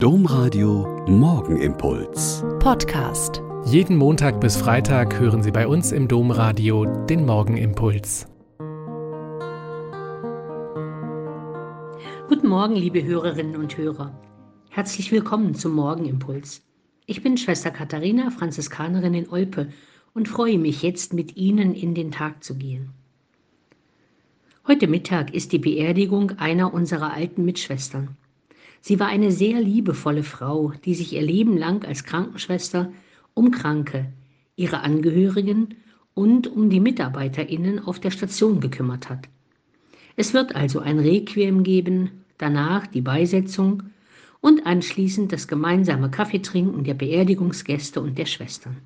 Domradio Morgenimpuls. Podcast. Jeden Montag bis Freitag hören Sie bei uns im Domradio den Morgenimpuls. Guten Morgen, liebe Hörerinnen und Hörer. Herzlich willkommen zum Morgenimpuls. Ich bin Schwester Katharina, Franziskanerin in Olpe und freue mich jetzt mit Ihnen in den Tag zu gehen. Heute Mittag ist die Beerdigung einer unserer alten Mitschwestern. Sie war eine sehr liebevolle Frau, die sich ihr Leben lang als Krankenschwester um Kranke, ihre Angehörigen und um die Mitarbeiterinnen auf der Station gekümmert hat. Es wird also ein Requiem geben, danach die Beisetzung und anschließend das gemeinsame Kaffeetrinken der Beerdigungsgäste und der Schwestern.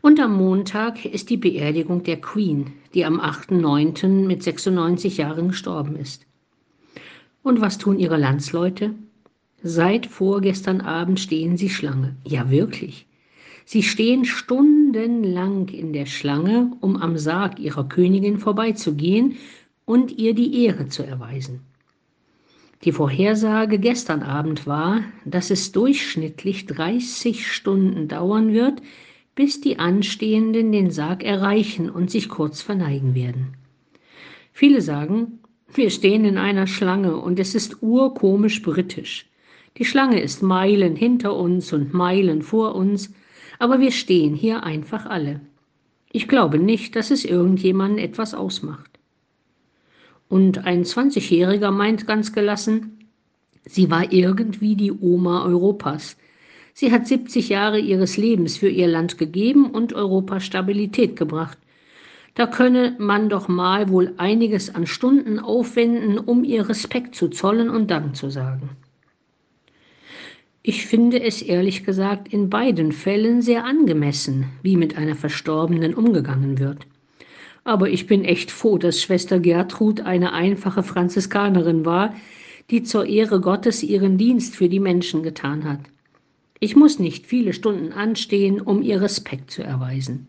Und am Montag ist die Beerdigung der Queen, die am 8.9. mit 96 Jahren gestorben ist. Und was tun ihre Landsleute? Seit vorgestern Abend stehen sie Schlange. Ja, wirklich. Sie stehen stundenlang in der Schlange, um am Sarg ihrer Königin vorbeizugehen und ihr die Ehre zu erweisen. Die Vorhersage gestern Abend war, dass es durchschnittlich 30 Stunden dauern wird, bis die Anstehenden den Sarg erreichen und sich kurz verneigen werden. Viele sagen, wir stehen in einer Schlange und es ist urkomisch britisch. Die Schlange ist Meilen hinter uns und Meilen vor uns, aber wir stehen hier einfach alle. Ich glaube nicht, dass es irgendjemanden etwas ausmacht. Und ein 20-Jähriger meint ganz gelassen, sie war irgendwie die Oma Europas. Sie hat 70 Jahre ihres Lebens für ihr Land gegeben und Europa Stabilität gebracht. Da könne man doch mal wohl einiges an Stunden aufwenden, um ihr Respekt zu zollen und Dank zu sagen. Ich finde es ehrlich gesagt in beiden Fällen sehr angemessen, wie mit einer Verstorbenen umgegangen wird. Aber ich bin echt froh, dass Schwester Gertrud eine einfache Franziskanerin war, die zur Ehre Gottes ihren Dienst für die Menschen getan hat. Ich muss nicht viele Stunden anstehen, um ihr Respekt zu erweisen.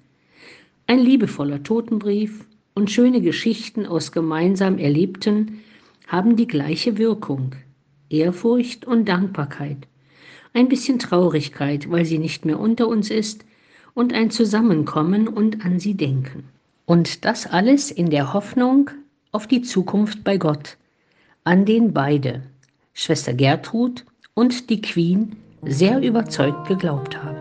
Ein liebevoller Totenbrief und schöne Geschichten aus gemeinsam Erlebten haben die gleiche Wirkung. Ehrfurcht und Dankbarkeit. Ein bisschen Traurigkeit, weil sie nicht mehr unter uns ist, und ein Zusammenkommen und an sie denken. Und das alles in der Hoffnung auf die Zukunft bei Gott, an den beide, Schwester Gertrud und die Queen, sehr überzeugt geglaubt haben.